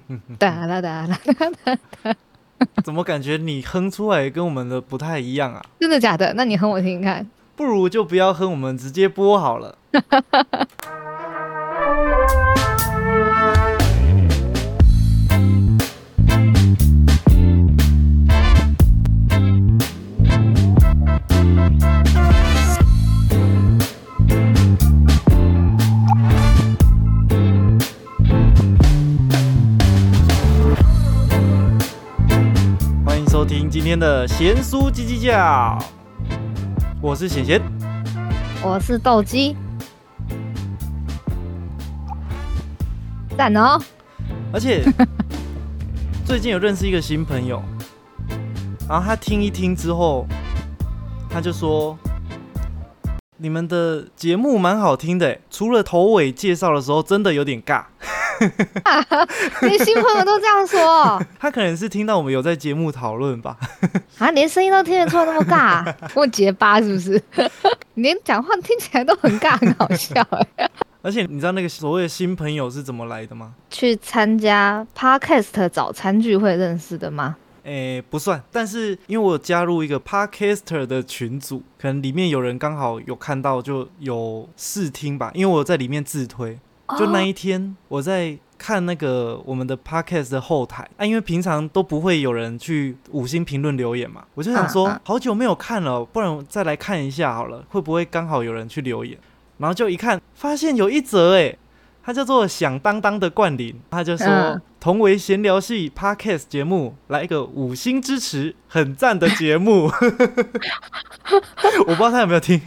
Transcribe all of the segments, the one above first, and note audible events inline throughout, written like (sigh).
(laughs) 哒啦哒啦 (laughs) 哒哒，怎么感觉你哼出来跟我们的不太一样啊？真的假的？那你哼我听听看。不如就不要哼，我们直接播好了。(laughs) 今天的咸酥鸡鸡叫，我是贤贤。我是斗鸡，赞哦！而且 (laughs) 最近有认识一个新朋友，然后他听一听之后，他就说：“你们的节目蛮好听的，除了头尾介绍的时候真的有点尬。(laughs) 连新朋友都这样说 (laughs) 他可能是听到我们有在节目讨论吧。(laughs) 啊，连声音都听得出来那么尬，跟我结巴是不是？你连讲话听起来都很尬，很好笑哎。而且你知道那个所谓的新朋友是怎么来的吗？去参加 Podcast 早餐聚会认识的吗？诶、不算，但是因为我有加入一个 Podcaster 的群组，可能里面有人刚好有看到，就有试听吧。因为我在里面自推，就那一天我在看那个我们的 podcast 的后台。啊，因为平常都不会有人去五星评论留言嘛，我就想说嗯嗯。好久没有看了，不然再来看一下好了，会不会刚好有人去留言？然后就一看，发现有一则诶，它叫做响当当的冠霖，他就说、嗯同为闲聊系 podcast 节目，来一个五星支持，很赞的节目。(laughs) 我不知道他有没有听，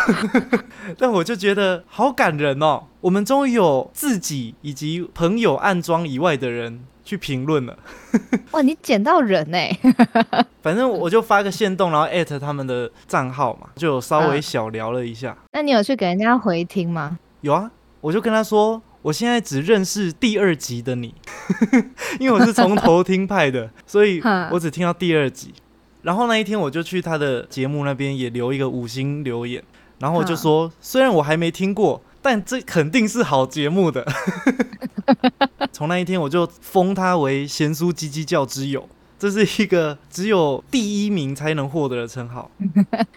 (laughs) 但我就觉得好感人哦。我们终于有自己以及朋友暗装以外的人去评论了。(laughs) 哇，你捡到人哎！反正我就发个线动，然后艾特他们的账号嘛，就稍微嗯小聊了一下。那你有去给人家回听吗？有啊，我就跟他说，我现在只认识第二集的你，(laughs) 因为我是从头听派的，(laughs) 所以我只听到第二集。然后那一天我就去他的节目那边也留一个五星留言，然后我就说，虽然我还没听过，但这肯定是好节目的。(laughs) 从那一天我就封他为贤淑鸡鸡教之友，这是一个只有第一名才能获得的称号。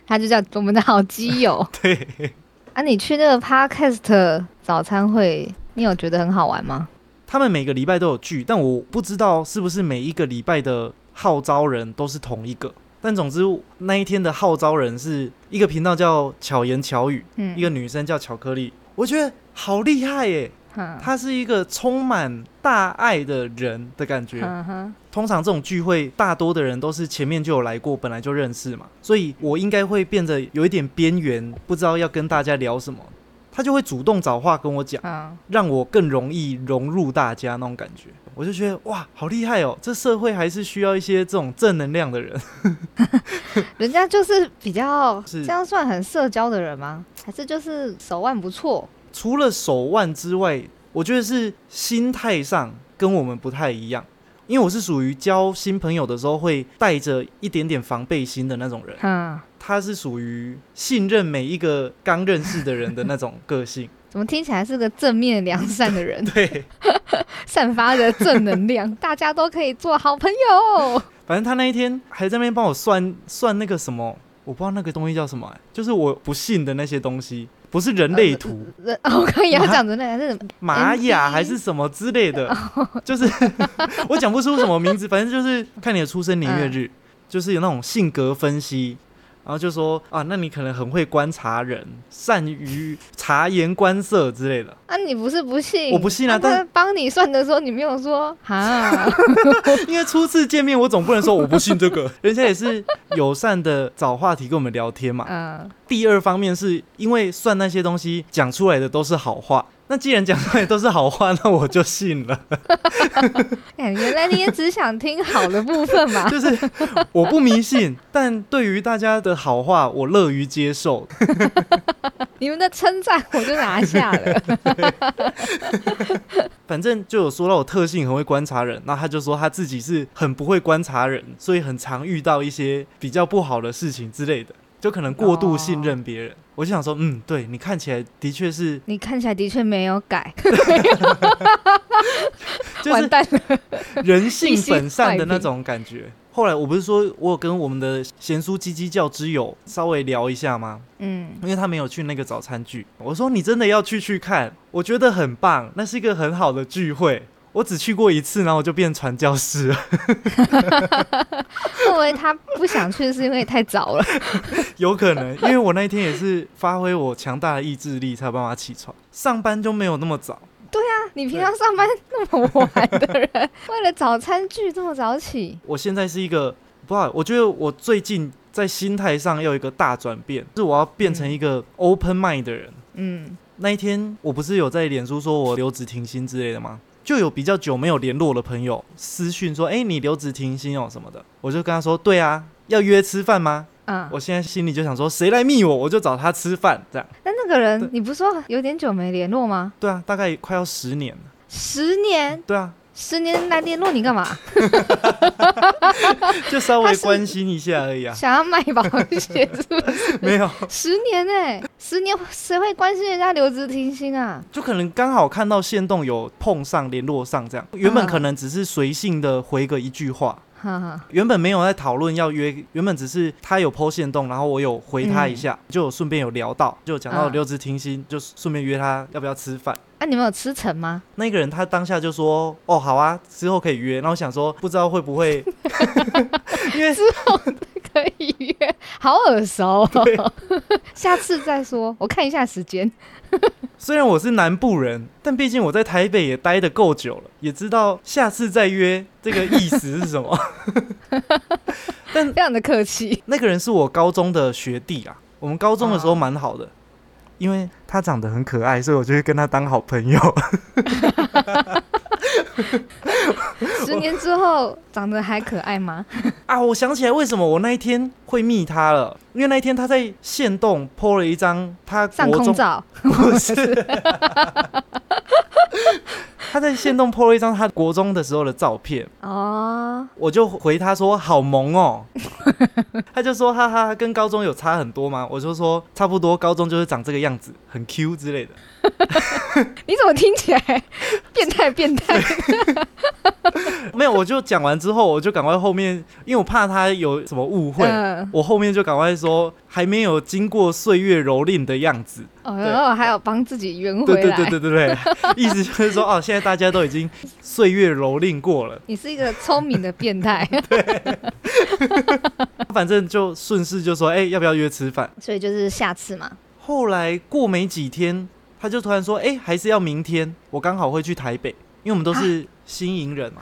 他就叫我们的好基友对。啊。你去那个 Podcast 早餐会，你有觉得很好玩吗？他们每个礼拜都有聚，但我不知道是不是每一个礼拜的号召人都是同一个。但总之那一天的号召人是一个频道叫巧言巧语，嗯一个女生叫巧克力，我觉得好厉害耶！哼她是一个充满大爱的人的感觉。通常这种聚会，大多的人都是前面就有来过，本来就认识嘛，所以我应该会变得有一点边缘，不知道要跟大家聊什么。他就会主动找话跟我讲。嗯，让我更容易融入大家那种感觉。我就觉得哇，好厉害哦！这社会还是需要一些这种正能量的人。(laughs) 人家就是比较 (laughs) 是这样算很社交的人吗？还是就是手腕不错？除了手腕之外，我觉得是心态上跟我们不太一样。因为我是属于交新朋友的时候会带着一点点防备心的那种人，嗯，他是属于信任每一个刚认识的人的那种个性。(laughs) 怎么听起来是个正面良善的人，对，(laughs) 散发着正能量，(laughs) 大家都可以做好朋友。反正他那一天还在那边帮我算算那个什么，我不知道那个东西叫什么、欸就是我不信的那些东西，不是人类图、人 (laughs) 哦我刚也要讲人类还是玛雅还是什么之类的，(laughs) 就是 (laughs) 我讲不出什么名字，反正就是看你的出生年月日，就是有那种性格分析。然后就说啊，那你可能很会观察人，善于察言观色之类的。啊，你不是不信？我不信啊但他帮你算的时候，你没有说哈，(laughs) 因为初次见面，我总不能说我不信这个，(laughs) 人家也是友善的找话题跟我们聊天嘛。嗯，第二方面是因为算那些东西讲出来的都是好话，那既然讲出来都是好话，那我就信了。(laughs) 哎原来你也只想听好的部分嘛。(laughs) 就是我不迷信，但对于大家的好话，我乐于接受。(laughs) 你们的称赞我就拿下了。反正就有说到我特性很会观察人，那他就说他自己是很不会观察人，所以很常遇到一些比较不好的事情之类的。就可能过度信任别人。我就想说，嗯，对你看起来的确是，你看起来的确没有改，(laughs) 就是完蛋了。人性本善的那种感觉。后来我不是说我有跟我们的贤叔鸡鸡教之友稍微聊一下吗？嗯，因为他没有去那个早餐剧，我说你真的要去去看，我觉得很棒，那是一个很好的聚会。我只去过一次，然后我就变传教士了，(laughs) 认为他不想去是因为太早了？(laughs) 有可能，因为我那一天也是发挥我强大的意志力才有办法起床，上班就没有那么早。对啊你平常上班那么晚的人，为了早餐剧这么早起，我现在是一个不好，我觉得我最近在心态上要有一个大转变，是我要变成一个 open mind 的人。嗯，那一天我不是有在脸书说我留职停薪之类的吗？就有比较久没有联络的朋友私讯说：“哎、你留职停薪哦什么的。”我就跟他说：“对啊，要约吃饭吗？”嗯，我现在心里就想说，谁来密我，我就找他吃饭，这样。那那个人，你不是说有点久没联络吗？对啊，大概快要十年了。十年，对啊，十年来联络你干嘛？(laughs) 就稍微关心一下而已啊，(laughs) 想要卖保险是不是？(laughs) 没有，十年哎、十年谁会关心人家留职停薪啊？就可能刚好看到线动有碰上联络上这样，原本可能只是随性的回个一句话。原本没有在讨论要约，原本只是他有 PO 线动，然后我有回他一下，就有顺便有聊到，就有讲到嗯留职停薪，就顺便约他要不要吃饭。那、你们有吃成吗？那个人他当下就说：“哦，好啊，之后可以约。”然后我想说，不知道会不会，(laughs) 因为之后可以约，好耳熟、哦。下次再说，我看一下时间。虽然我是南部人，但毕竟我在台北也待得够久了，也知道下次再约这个意思是什么。(laughs) 但非常的客气，那个人是我高中的学弟啊，我们高中的时候哦蛮好的，因为他长得很可爱，所以我就会跟他当好朋友。(laughs) 十年之后长得还可爱吗？(laughs) 啊，我想起来为什么我那一天会密他了，因为那一天他在线动 po 了一张他上空照，(laughs) 不是，他在线动 po 了一张他国中的时候的照片，哦，我就回他说好萌哦，(laughs) 他就说哈哈，跟高中有差很多吗？我就说差不多，高中就是长这个样子，很 Q 之类的。(laughs) 你怎么听起来变态变态？(laughs) 没有，我就讲完之后，我就赶快后面，因为我怕他有什么误会，嗯，我后面就赶快说还没有经过岁月蹂躏的样子。哦，然后还有帮自己圆回来。对对对对对对，(laughs) 意思就是说哦，现在大家都已经岁月蹂躏过了，你是一个聪明的变态，对反正就顺势就说，哎、要不要约吃饭？所以就是下次嘛。后来过没几天，他就突然说，哎、还是要明天，我刚好会去台北，因为我们都是新营人嘛，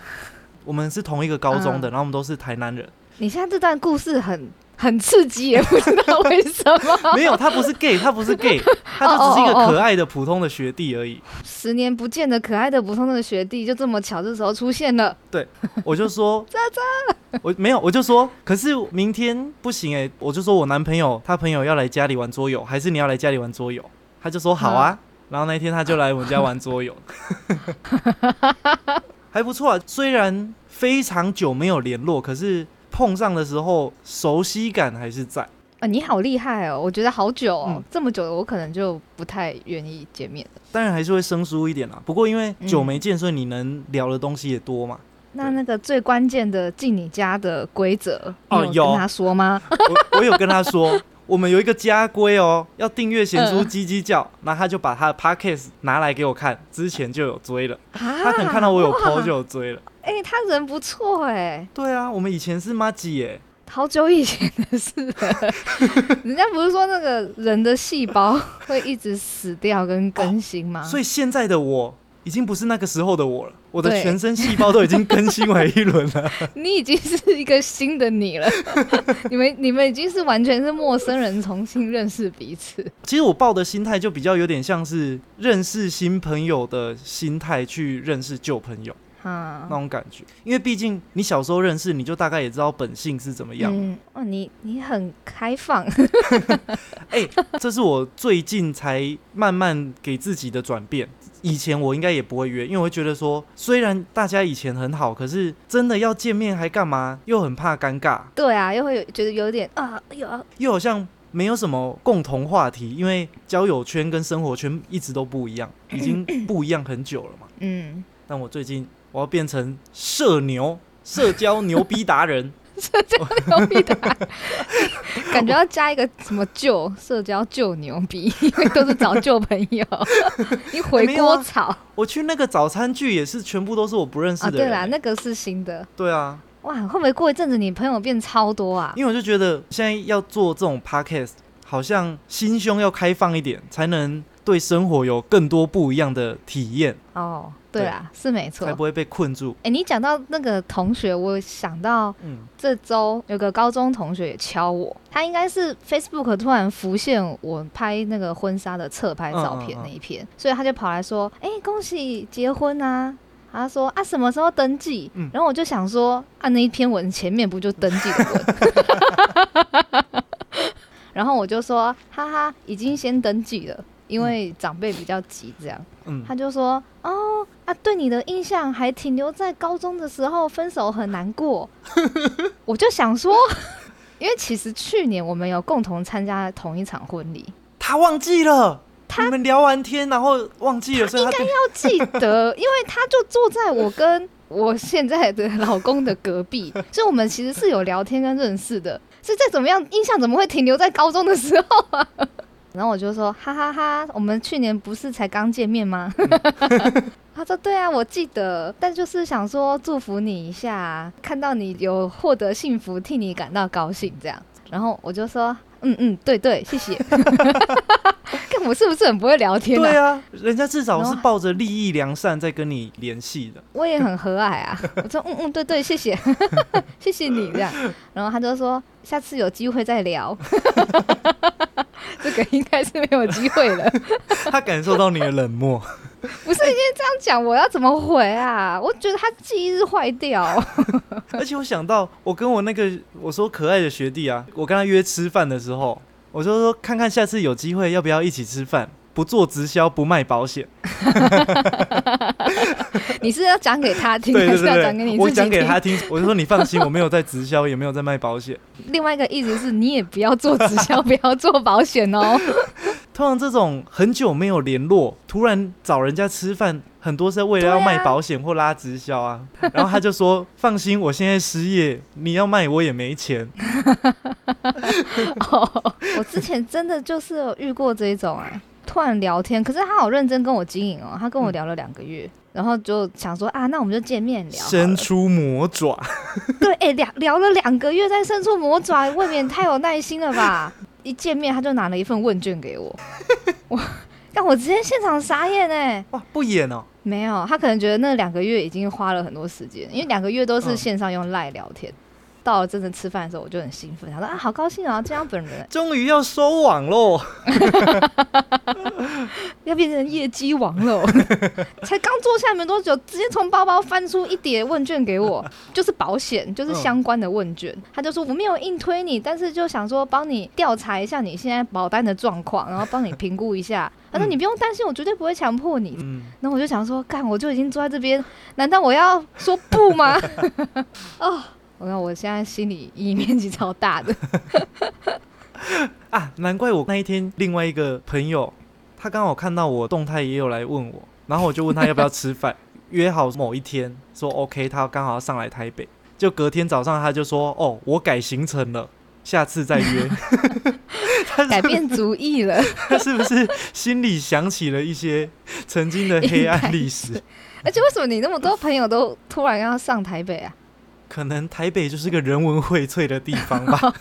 我们是同一个高中的，然后我们都是台南人。你现在这段故事很很刺激，也不知道为什么。(laughs) 没有，他不是 gay，他不是 gay，(laughs) 他就只是一个可爱的普通的学弟而已。十年不见的可爱的普通的学弟，就这么巧这时候出现了。对我就说，(laughs) 渣渣我没有，我就说，可是明天不行哎、我就说我男朋友他朋友要来家里玩桌游，还是你要来家里玩桌游？他就说好啊，然后那天他就来我们家玩桌游，(laughs) 还不错啊。虽然非常久没有联络，可是碰上的时候熟悉感还是在。啊，你好厉害哦！我觉得好久哦，嗯这么久了，我可能就不太愿意见面了。当然还是会生疏一点啦，不过因为嗯久没见，所以你能聊的东西也多嘛。那那个最关键的进你家的规则，哦有跟他说吗？(laughs) 我我有跟他说，我们有一个家规哦，要订阅贤叔鸡鸡叫，然后他就把他的 podcast 拿来给我看，之前就有追了，他他可能看到我有 PO 就有追了。(laughs) 哎、他人不错哎，对啊，我们以前是妈吉耶，好久以前的事了。(laughs) 人家不是说那个人的细胞会一直死掉跟更新吗？所以现在的我已经不是那个时候的我了，我的全身细胞都已经更新完一轮了。(laughs) 你已经是一个新的你了，(laughs) 你们你们已经是完全是陌生人，重新认识彼此。其实我抱的心态就比较有点像是认识新朋友的心态去认识旧朋友啊那，种感觉，因为毕竟你小时候认识，你就大概也知道本性是怎么样。嗯，哦，你你很开放，(laughs) 哎、这是我最近才慢慢给自己的转变。以前我应该也不会约，因为我会觉得说，虽然大家以前很好，可是真的要见面还干嘛？又很怕尴尬，对啊，又会有觉得有点啊，有啊，又好像没有什么共同话题，因为交友圈跟生活圈一直都不一样，已经不一样很久了嘛。嗯，但我最近我要变成社牛，社交牛逼达人。(laughs) 牛逼的，(laughs) 感觉要加一个什么旧社交旧牛逼，因 (laughs) 为都是找旧朋友，你回锅草我去那个早餐剧也是全部都是我不认识啊！的人。对啦，那个是新的对啊，哇，会不会过一阵子你朋友变超多啊？因为我就觉得现在要做这种 podcast，好像心胸要开放一点，才能对生活有更多不一样的体验，哦，对啦，是没错才。不会被困住。哎、你讲到那个同学，我想到嗯，这周有个高中同学也敲我，他应该是 Facebook 突然浮现我拍那个婚纱的侧拍照片嗯嗯嗯那一篇，所以他就跑来说：“哎、恭喜结婚啊！”他说：“啊，什么时候登记？”嗯然后我就想说：“啊，那一篇文前面不就登记的文？” (laughs) 然后我就说：“哈哈，已经先登记了。”因为长辈比较急，这样，嗯他就说：“哦啊，对你的印象还停留在高中的时候分手很难过。(laughs) ”我就想说，因为其实去年我们有共同参加同一场婚礼，他忘记了，他们聊完天然后忘记了，所以他就要记得，因为他就坐在我跟我现在的老公的隔壁，所以我们其实是有聊天跟认识的。所以再怎么样，印象怎么会停留在高中的时候啊？然后我就说哈哈哈我们去年不是才刚见面吗？(laughs) 他说对啊，我记得，但就是想说祝福你一下，看到你有获得幸福，替你感到高兴这样。然后我就说嗯嗯，对对，谢谢。(laughs) 看我是不是很不会聊天对啊，人家至少是抱着利益良善在跟你联系的。我也很和蔼啊。我说嗯嗯，对对，谢谢，(laughs) 谢谢你这样。然后他就说下次有机会再聊。这个应该是没有机会了。(laughs) 他感受到你的冷漠，不是，因为这样讲，我要怎么回啊？我觉得他记忆是坏掉。(laughs) 而且我想到，我跟我那个我说可爱的学弟啊，我跟他约吃饭的时候，我就说看看下次有机会要不要一起吃饭，不做直销，不卖保险。(laughs) 你是要讲给他听，对对还是要讲给你听？讲给他听，我就说你放心，我没有在直销，也没有在卖保险。另外一个意思是你也不要做直销，不要做保险哦。(laughs) 通常这种很久没有联络，突然找人家吃饭，很多是为了要卖保险或拉直销啊。(laughs) 然后他就说：“放心，我现在失业，你要卖我也没钱。哦，我之前真的就是有遇过这一种哎、突然聊天，可是他好认真跟我经营哦，他跟我聊了两个月。然后就想说啊，那我们就见面聊。伸出魔爪，(laughs) 对，哎、聊聊了两个月，再伸出魔爪，未免太有耐心了吧？(laughs) 一见面他就拿了一份问卷给我，(laughs) 我但我直接现场傻眼哎、哇，不演哦。没有，他可能觉得那两个月已经花了很多时间，因为两个月都是嗯线上用赖聊天。到了真正吃饭的时候，我就很兴奋，他说啊，好高兴啊，见到本人，(laughs) 终于要收网喽！(laughs) 要变成业绩王了。(laughs) 才刚坐下没多久，直接从包包翻出一叠问卷给我，就是保险，就是相关的问卷。他就说我没有硬推你，但是就想说帮你调查一下你现在保单的状况，然后帮你评估一下。他说嗯你不用担心，我绝对不会强迫你。嗯，然后我就想说，干，我就已经坐在这边，难道我要说不吗？哦，我看我现在心里阴影面积超大的。(laughs) 啊，难怪我那一天另外一个朋友，他刚好看到我动态，也有来问我，然后我就问他要不要吃饭，(laughs) 约好某一天，说 OK，他刚好要上来台北，就隔天早上他就说，哦，我改行程了，下次再约。(laughs) 他是改变主意了，他是不是心里想起了一些曾经的黑暗历史？而且为什么你那么多朋友都突然要上台北啊？可能台北就是个人文荟萃的地方吧。(laughs)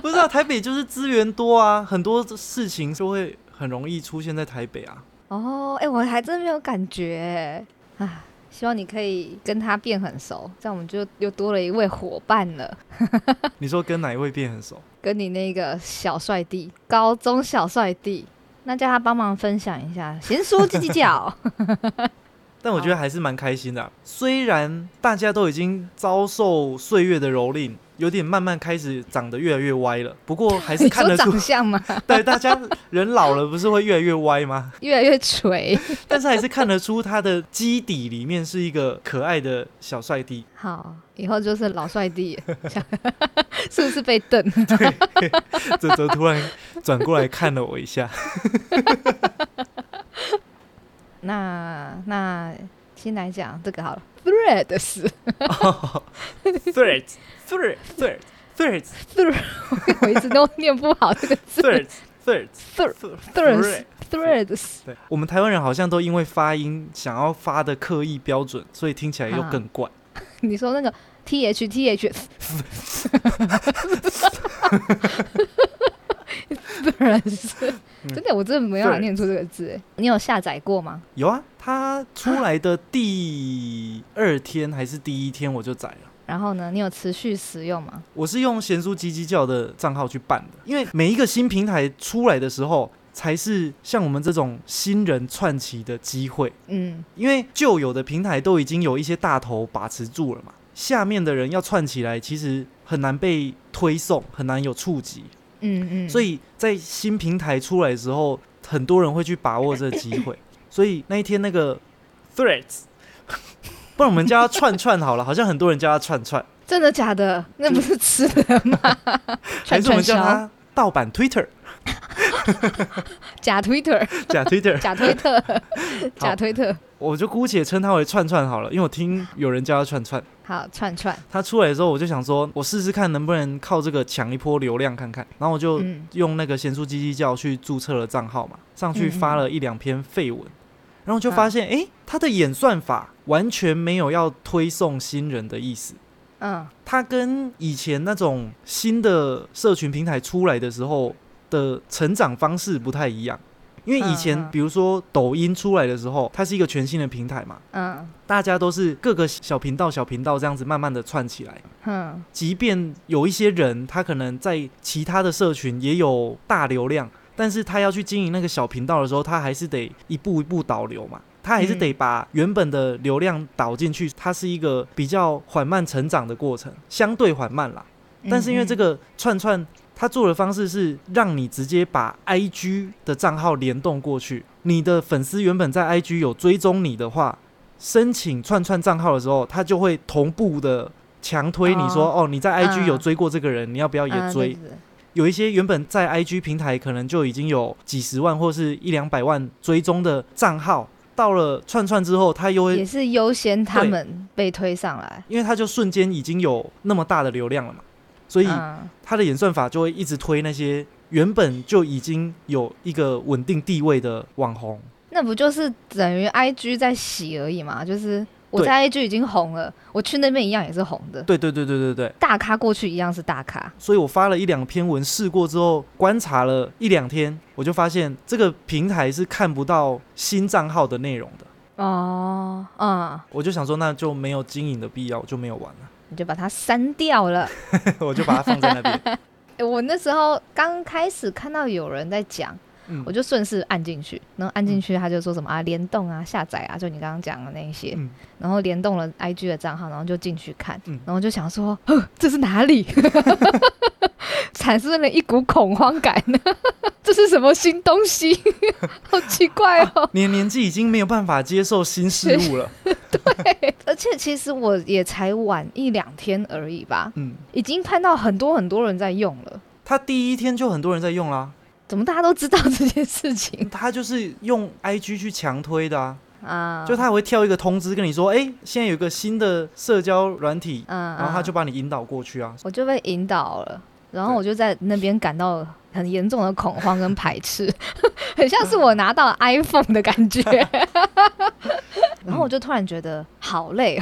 不知道、台北就是资源多啊，很多事情就会很容易出现在台北啊。哦，哎、我还真没有感觉哎，啊，希望你可以跟他变很熟，这样我们就又多了一位伙伴了。(laughs) 你说跟哪一位变很熟？跟你那个小帅弟，高中小帅弟，那叫他帮忙分享一下，贤叔叽叽叫。(laughs) 但我觉得还是蛮开心的啊、虽然大家都已经遭受岁月的蹂躏，有点慢慢开始长得越来越歪了，不过还是 (laughs) 看得出长，相吗？(laughs) 对大家人老了不是会越来越歪吗？(laughs) 越来越垂。但是还是看得出他的基底里面是一个可爱的小帅弟。好，以后就是老帅弟，是不是被瞪？泽泽突然转过来看了我一下。那那先来讲这个好了，threads，Threads, threads, threads, threads, threads，我一直都念不好这个字 threads, threads, threads threads，对，我们台湾人好像都因为发音想要发的刻意标准，所以听起来又更怪。你说那个 t h t h (laughs) threads，真的我真的没办法念出这个字哎，你有下载过吗？有啊，它出来的第二天还是第一天我就载了。然后呢，你有持续使用吗？我是用贤书鸡鸡叫的账号去办的，因为每一个新平台出来的时候，才是像我们这种新人串起的机会。嗯，因为旧有的平台都已经有一些大头把持住了嘛，下面的人要串起来，其实很难被推送，很难有触及。嗯嗯，所以在新平台出来的时候，很多人会去把握这个机会。(laughs) 所以那一天那个 Threads，不然我们叫它串串好了，好像很多人叫它串串，真的假的？那不是吃的吗？(laughs) 还是我们叫它盗版 Twitter，假 Twitter，假 Twitter，假推特，(laughs) 假推特，(laughs) (laughs) 我就姑且称它为串串好了，因为我听有人叫它串串。好串串，它出来的时候，我就想说，我试试看能不能靠这个抢一波流量看看。然后我就嗯。用那个咸酥鸡鸡叫去注册了账号嘛，上去嗯发了一两篇废文，然后就发现，诶，它的演算法完全没有要推送新人的意思。嗯。它跟以前那种新的社群平台出来的时候的成长方式不太一样，因为以前比如说抖音出来的时候，它是一个全新的平台嘛，嗯大家都是各个小频道、小频道这样子慢慢的串起来。嗯，即便有一些人他可能在其他的社群也有大流量，但是他要去经营那个小频道的时候，他还是得一步一步导流嘛。他还是得把原本的流量导进去，它是一个比较缓慢成长的过程，相对缓慢啦。但是因为这，个串串，它做的方式是让你直接把 IG 的账号联动过去。你的粉丝原本在 IG 有追踪你的话，申请串串账号的时候，他就会同步的强推你说，哦你在 IG 嗯有追过这个人，你要不要也嗯追？有一些原本在 IG 平台可能就已经有几十万或是一两百万追踪的账号，到了串串之后，他又会，也是优先他们被推上来，因为他就瞬间已经有那么大的流量了嘛，所以嗯它的演算法就会一直推那些原本就已经有一个稳定地位的网红。那不就是等于 IG 在洗而已嘛？就是我在 IG 已经红了，我去那边一样也是红的，对对对对对对，大咖过去一样是大咖。所以我发了一两篇文试过之后，观察了一两天，我就发现这个平台是看不到新账号的内容的。哦，嗯，我就想说，那就没有经营的必要，就没有玩了，你就把它删掉了。(laughs) 我就把它放在那边。欸 (laughs) 我那时候刚开始看到有人在讲，嗯我就顺势按进去，然后按进去他就说什么啊联动啊下载啊，就你刚刚讲的那一些，嗯然后联动了 IG 的账号，然后就进去看，嗯然后就想说，呵，这是哪里？(laughs) 产生了一股恐慌感，(laughs) 这是什么新东西？(laughs) 好奇怪哦！你的年纪已经没有办法接受新事物了。对而且其实我也才晚一两天而已吧，嗯，已经看到很多很多人在用了，他第一天就很多人在用啦，怎么大家都知道这件事情 (laughs) 他就是用 IG 去强推的啊，啊？就他会跳一个通知跟你说，哎、现在有一个新的社交软体，嗯，然后他就嗯把你引导过去啊。我就被引导了，然后我就在那边感到很严重的恐慌跟排斥，(laughs) 很像是我拿到 iPhone 的感觉。(laughs) 然后我就突然觉得好累，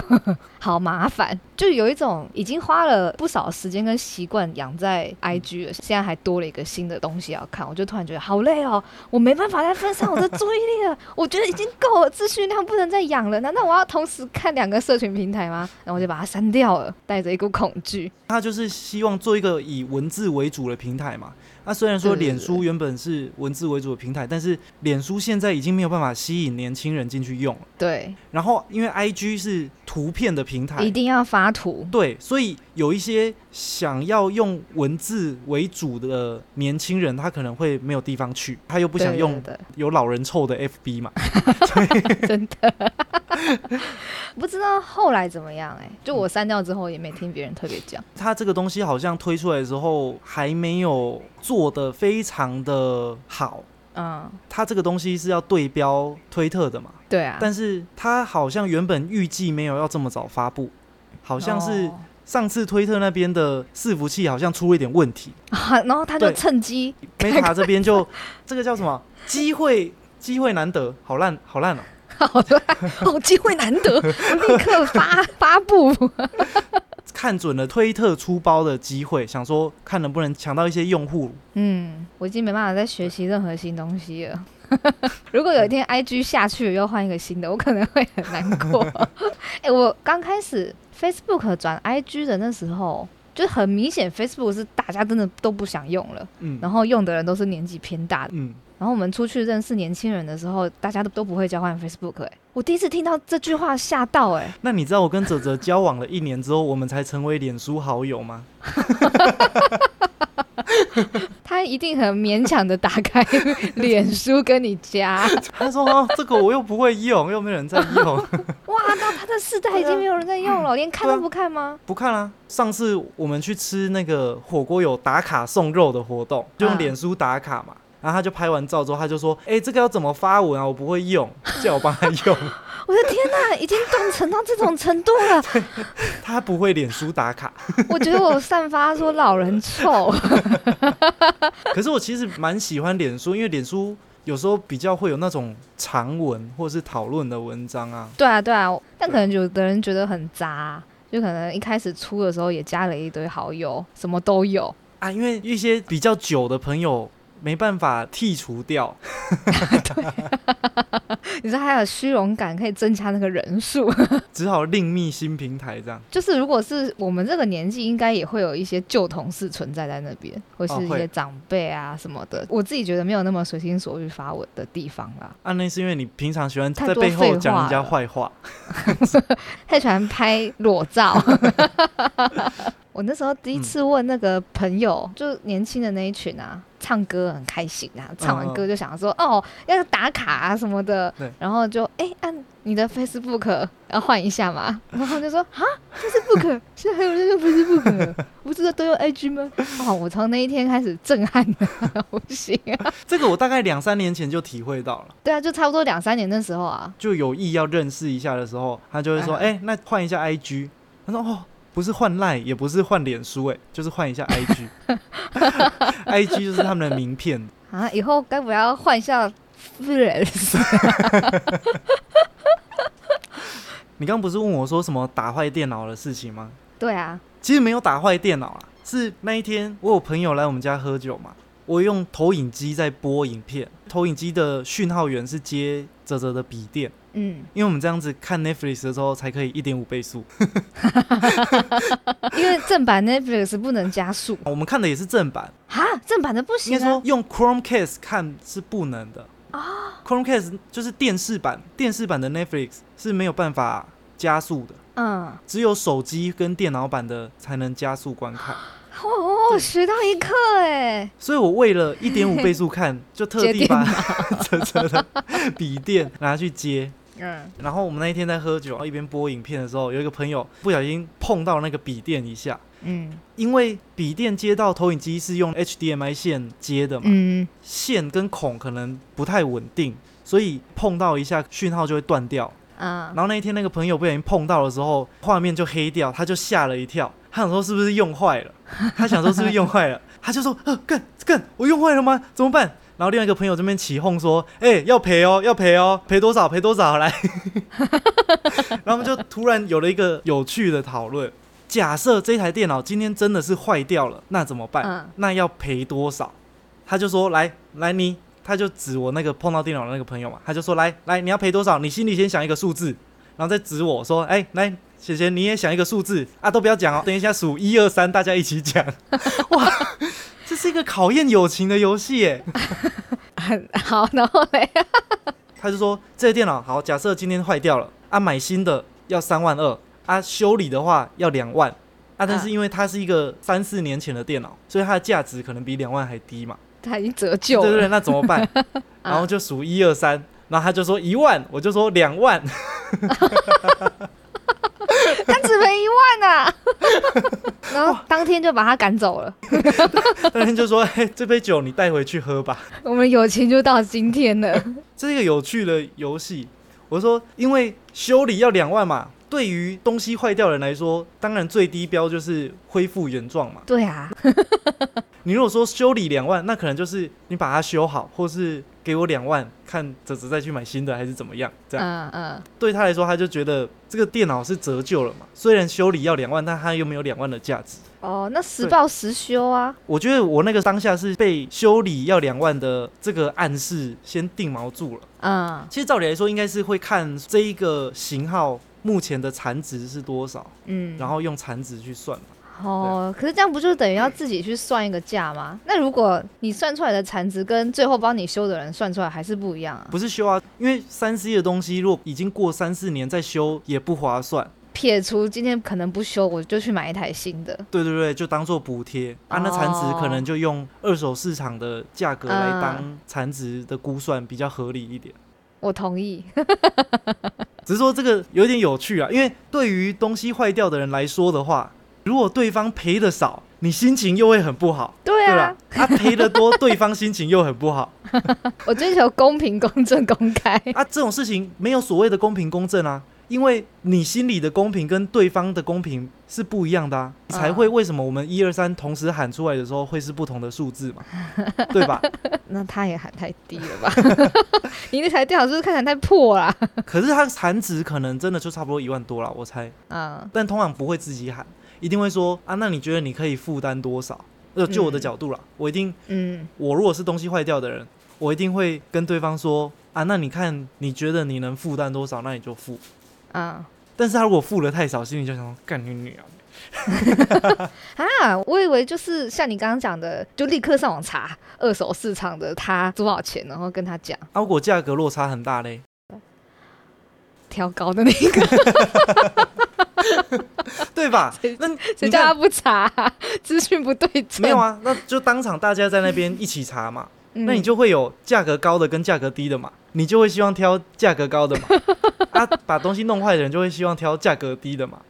好麻烦，就有一种已经花了不少时间跟习惯养在 IG 了，现在还多了一个新的东西要看，我就突然觉得好累哦，我没办法再分散我的注意力了，我觉得已经够了，资讯量不能再养了，难道我要同时看两个社群平台吗？然后我就把它删掉了，带着一股恐惧。他就是希望做一个以文字为主的平台嘛。那虽然说脸书原本是文字为主的平台，但是脸书现在已经没有办法吸引年轻人进去用了。对，然后因为 IG 是图片的平台一，定要发图。对，所以有一些想要用文字为主的年轻人，他可能会没有地方去，他又不不想用对有老人臭的 FB 嘛。对 (laughs) 真的。(laughs) 不知道后来怎么样哎、就我删掉之后也没听别人特别讲。他这个东西好像推出来的时候还没有做的非常的好。嗯，它这个东西是要对标推特的嘛，对啊，但是它好像原本预计没有要这么早发布，好像是哦。上次推特那边的伺服器好像出了一点问题。啊，(laughs) 然后他就趁机，Meta 这边就 (laughs) 这个叫什么？机会机会难得，好烂好烂哦、(laughs) 好的，哦，机会难得，立刻发发布。看准了推特出包的机会，想说看能不能抢到一些用户。嗯，我已经没办法再学习任何新东西了。(laughs) 如果有一天 IG 下去了，又换一个新的，我可能会很难过。(laughs) 哎、我刚开始 Facebook 转 IG 的那时候，就很明显 Facebook 是大家真的都不想用了，嗯然后用的人都是年纪偏大的。嗯，然后我们出去认识年轻人的时候，大家都都不会交换 Facebook、哎，我第一次听到这句话吓到、哎，那你知道我跟泽泽交往了一年之后，我们才成为脸书好友吗？(laughs) 他一定很勉强的打开脸书跟你加，他说：“哦，这个我又不会用，又没有人在用，(laughs) 哇，那他的世代已经没有人在用了，连看都不看吗？不看啦、上次我们去吃那个火锅有打卡送肉的活动，就用嗯脸书打卡嘛。然后他就拍完照之后，他就说：‘哎、这个要怎么发文啊？我不会用，(laughs) 叫我帮他用。(laughs) 我的天哪，已经冻成到这种程度了。(laughs) 他不会脸书打卡。我觉得我散发说老人臭。可是我其实蛮喜欢脸书，因为脸书有时候比较会有那种长文或者是讨论的文章啊。对啊，对啊，但可能有的人觉得很杂，就可能一开始出的时候也加了一堆好友，什么都有。啊，因为一些比较久的朋友没办法剔除掉，(laughs) 你说还有虚荣感可以增加那个人数，(laughs) (laughs) 只好另觅新平台这样。就是如果是我们这个年纪，应该也会有一些旧同事存在在那边，或是一些长辈啊什么的。我自己觉得没有那么随心所欲发文的地方啦，啊，那是因为你平常喜欢在背后讲人家坏话。太喜欢拍裸照。我那时候第一次问那个朋友，就年轻的那一群啊，唱歌很开心啊，唱完歌就想说、哦要打卡啊什么的，然后就哎、按你的 Facebook 要换一下嘛，然后就说啊 Facebook 现在还有那个 Facebook，(laughs) 不是都用 IG 吗？哇，我从那一天开始震撼的不行啊，(laughs) 这个我大概两三年前就体会到了，对啊，就差不多两三年那时候啊，就有意要认识一下的时候，他就会说：“嗯。哎、那换一下 IG。”他说：“哦，不是换 Line，也不是换脸书，哎，就是换一下 IG。(laughs) IG 就是他们的名片。啊，以后该不要换一下 Friends？(laughs) 你刚刚不是问我说什么打坏电脑的事情吗？对啊，其实没有打坏电脑啊，是那一天我有朋友来我们家喝酒嘛，我用投影机在播影片，投影机的讯号源是接泽泽的笔电，嗯，因为我们这样子看 Netflix 的时候才可以一点五倍速，(laughs) 因为正版 Netflix 不能加速。我们看的也是正版，哈，正版的不行啊。该说用 Chromecast 看是不能的。啊，Chromecast 就是电视版，电视版的 Netflix 是没有办法加速的。嗯，只有手机跟电脑版的才能加速观看，哦，学到一课哎，所以我为了一点五倍速看，就特地把泽泽的笔电拿去接。嗯，然后我们那一天在喝酒，一边播影片的时候，有一个朋友不小心碰到那个笔电一下，嗯因为笔电接到投影机是用 HDMI 线接的嘛，嗯，线跟孔可能不太稳定，所以碰到一下讯号就会断掉。啊然，后那一天那个朋友不小心碰到的时候，画面就黑掉，他就吓了一跳，他想说是不是用坏了？他想说是不是用坏了？他就说：“呃，干干，我用坏了吗？怎么办？”然后另外一个朋友这边起哄说：“哎、要赔哦，要赔哦，赔多少？赔多少？来。(laughs) ”然后我们就突然有了一个有趣的讨论：假设这台电脑今天真的是坏掉了，那怎么办？嗯那要赔多少？他就说：“来来，你。”他就指我那个碰到电脑的那个朋友嘛，他就说：“来来，你要赔多少？你心里先想一个数字，然后再指我说：‘哎、来，姐姐你也想一个数字啊，都不要讲哦，等一下数一二三，大家一起讲。(laughs) ’哇，这是一个考验友情的游戏耶。(laughs) 好，然后嘞，(laughs) 他就说这个电脑好，假设今天坏掉了啊，买新的要三万二啊，修理的话要两万啊，但是啊因为它是一个三四年前的电脑，所以它的价值可能比两万还低嘛。他已经折旧了。对对对，那怎么办？(laughs) 然后就数一二三，然后他就说一万，我就说两万，他只赔一万啊！(laughs) 然后当天就把他赶走了。(laughs) 当天就说，哎，这杯酒你带回去喝吧。我们友情就到今天了。(laughs) 这是一个有趣的游戏。我说，因为修理要两万嘛，对于东西坏掉的人来说，当然最低标就是恢复原状嘛。对啊，你如果说修理两万，那可能就是你把它修好，或是给我两万，看泽泽再去买新的还是怎么样。这样、嗯嗯，对他来说，他就觉得这个电脑是折旧了嘛。虽然修理要两万，但它又没有两万的价值。哦，那实报实修啊。我觉得我那个当下是被修理要两万的这个暗示先定锚住了。嗯其实照理来说，应该是会看这一个型号目前的残值是多少，嗯，然后用残值去算嘛。哦，可是这样不就等于要自己去算一个价吗？那如果你算出来的残值跟最后帮你修的人算出来还是不一样啊？不是修啊，因为三 C 的东西，如果已经过三四年再修也不划算。撇除今天可能不修，我就去买一台新的。对对对，就当做补贴啊。那残值可能就用二手市场的价格来当残值的估算，比较合理一点。我同意。(laughs) 只是说这个有点有趣啊，因为对于东西坏掉的人来说的话，如果对方赔的少，你心情又会很不好，对啊？他赔的多，对方心情又很不好 (laughs) 我追求公平、公正、公开。啊。这种事情没有所谓的公平公正啊，因为你心里的公平跟对方的公平是不一样的啊，才会为什么我们一二三同时喊出来的时候会是不同的数字嘛，(laughs) 对吧？那他也喊太低了吧？(laughs) 你那台电脑是不是看起来太破啦？可是它产值可能真的就差不多一万多了，我猜。啊但通常不会自己喊，一定会说啊，那你觉得你可以负担多少？呃，就我的嗯角度啦，我一定，嗯，我如果是东西坏掉的人，我一定会跟对方说啊，那你看你觉得你能负担多少，那你就付。啊但是他如果付的太少，心里就想说干你女啊！(laughs) 啊！我以为就是像你刚刚讲的，就立刻上网查二手市场的它多少钱，然后跟他讲啊，如果价格落差很大嘞，挑高的那个，(laughs) (laughs) 对吧？那谁叫他不查、资讯不对称？没有，啊？那就当场大家在那边一起查嘛，嗯、那你就会有价格高的跟价格低的嘛，你就会希望挑价格高的嘛。(laughs) 啊，把东西弄坏的人就会希望挑价格低的嘛。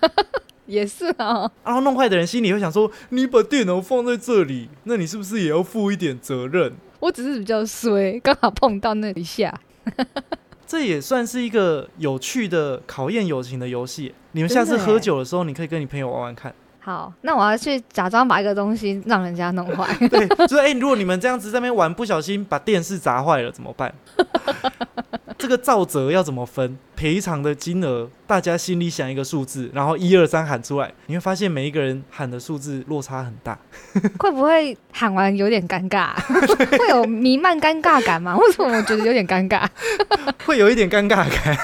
(laughs) 也是啊。然后弄坏的人心里会想说：“你把电脑放在这里，那你是不是也要负一点责任我只是比较衰，刚好碰到那一下。？”这也算是一个有趣的考验友情的游戏。你们下次喝酒的时候，你可以跟你朋友玩玩看。好，那我要去假装把一个东西让人家弄坏。(laughs) 对，就是哎、如果你们这样子在那边玩，不小心把电视砸坏了怎么办？(laughs) 这个造责要怎么分？赔偿的金额，大家心里想一个数字，然后一二三喊出来，你会发现每一个人喊的数字落差很大。(laughs) 会不会喊完有点尴尬？(laughs) 会有弥漫尴尬感吗？为什么我觉得有点尴尬？(laughs) 会有一点尴尬感。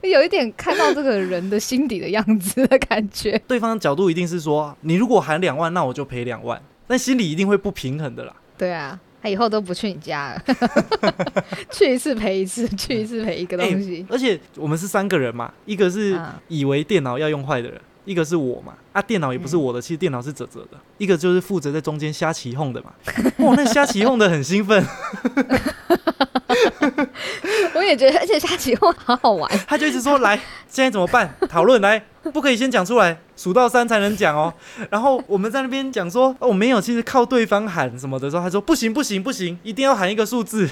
有一点看到这个人的心底的样子的感觉。对方的角度一定是说，你如果喊两万，那我就赔两万，但心里一定会不平衡的啦。对啊，他以后都不去你家了 (laughs) (laughs) 去一次赔一次，去一次赔一个东西。而且我们是三个人嘛，一个是啊以为电脑要用坏的人，一个是我嘛，啊，电脑也不是我的，其实电脑是泽泽的，一个就是负责在中间瞎起哄的嘛。哇，那瞎起哄的很兴奋，(laughs) (laughs) 我也觉得，而且下起后好好玩。(laughs) 他就一直说来，现在怎么办？(laughs) 讨论来，不可以先讲出来，数到三才能讲哦。然后我们在那边讲说，哦，没有，其实靠对方喊什么的时候，他说不行不行不行，一定要喊一个数字。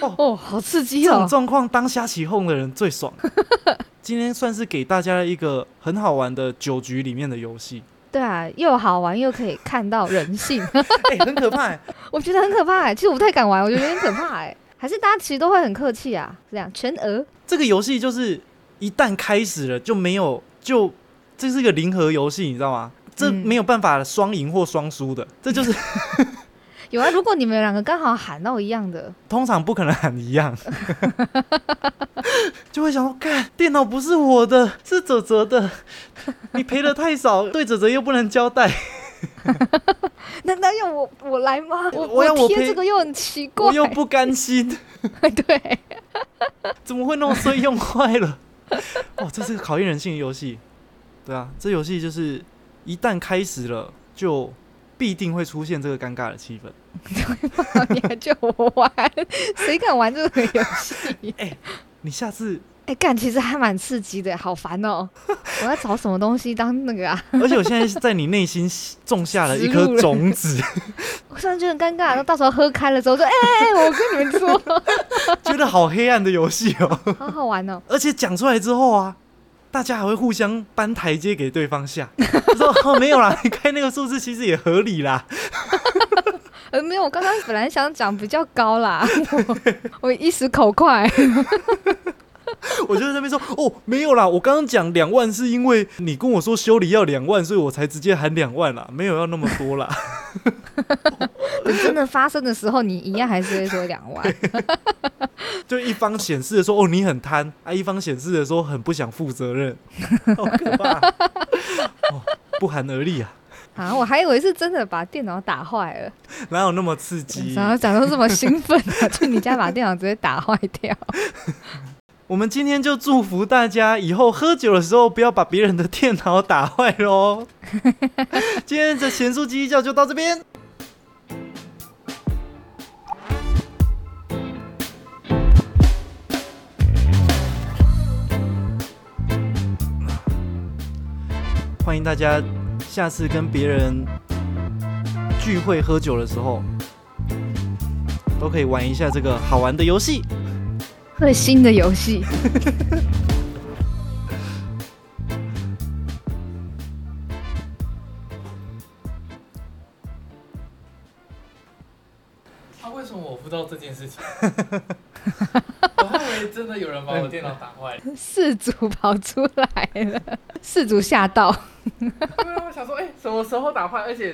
哦，哦好刺激哦这种哦！状况，当瞎起哄的人最爽。今天算是给大家一个很好玩的酒局里面的游戏，对啊，又好玩又可以看到人性，(laughs) 哎、很可怕、欸。我觉得很可怕哎。其实我不太敢玩，我觉得有点可怕哎。还是大家其实都会很客气啊，这样全额这个游戏就是一旦开始了就没有，就这是一个零和游戏，你知道吗？这嗯没有办法双赢或双输的，这就是 (laughs) 有啊。如果你们两个刚好喊到一样的，通常不可能喊一样，(laughs) 就会想说，看电脑不是我的，是泽泽的，你赔的太少，对泽泽又不能交代，(laughs) 难道要我我来吗？我我要我贴这个又很奇怪，我又不甘心，(laughs) 对，怎么会弄所以用坏了？哦，这是个考验人性的游戏。对啊，这游戏就是一旦开始了，就必定会出现这个尴尬的气氛。(laughs) 你还叫我玩？谁敢玩这个游戏？哎你下次，哎、干，其实还蛮刺激的，好烦哦、(laughs) 我要找什么东西当那个啊？而且我现在是在你内心种下了一颗种子，(laughs) 我突然就很尴尬，然后到时候喝开了之后说，哎、哎、哎我跟你们说，觉得好黑暗的游戏哦。好好玩哦、而且讲出来之后啊，大家还会互相搬台阶给对方下，就说没有啦，你开那个数字其实也合理啦。(laughs) 呃，没有，我刚刚本来想讲比较高啦，我我一时口快。(laughs) 我就在那边说哦没有啦，我刚刚讲两万是因为你跟我说修理要两万，所以我才直接喊两万啦，没有要那么多啦。(laughs) 等真的发生的时候，你一样还是会说两万。(laughs) 就一方显示的说哦你很贪啊，一方显示的说很不想负责任，好可怕，哦、不寒而栗啊，啊，我还以为是真的把电脑打坏了，哪有那么刺激？然后讲到这么兴奋啊，去你家把电脑直接打坏掉。我们今天就祝福大家以后喝酒的时候不要把别人的电脑打坏喽。(laughs) 今天的咸酥鸡叫就到这边。欢迎大家下次跟别人聚会喝酒的时候，都可以玩一下这个好玩的游戏。会新的游戏，啊，为什么我不知道这件事情？我还以为真的有人把我电脑打坏了。事主跑出来了，四组吓到。对啊，我想说，哎、什么时候打坏？而且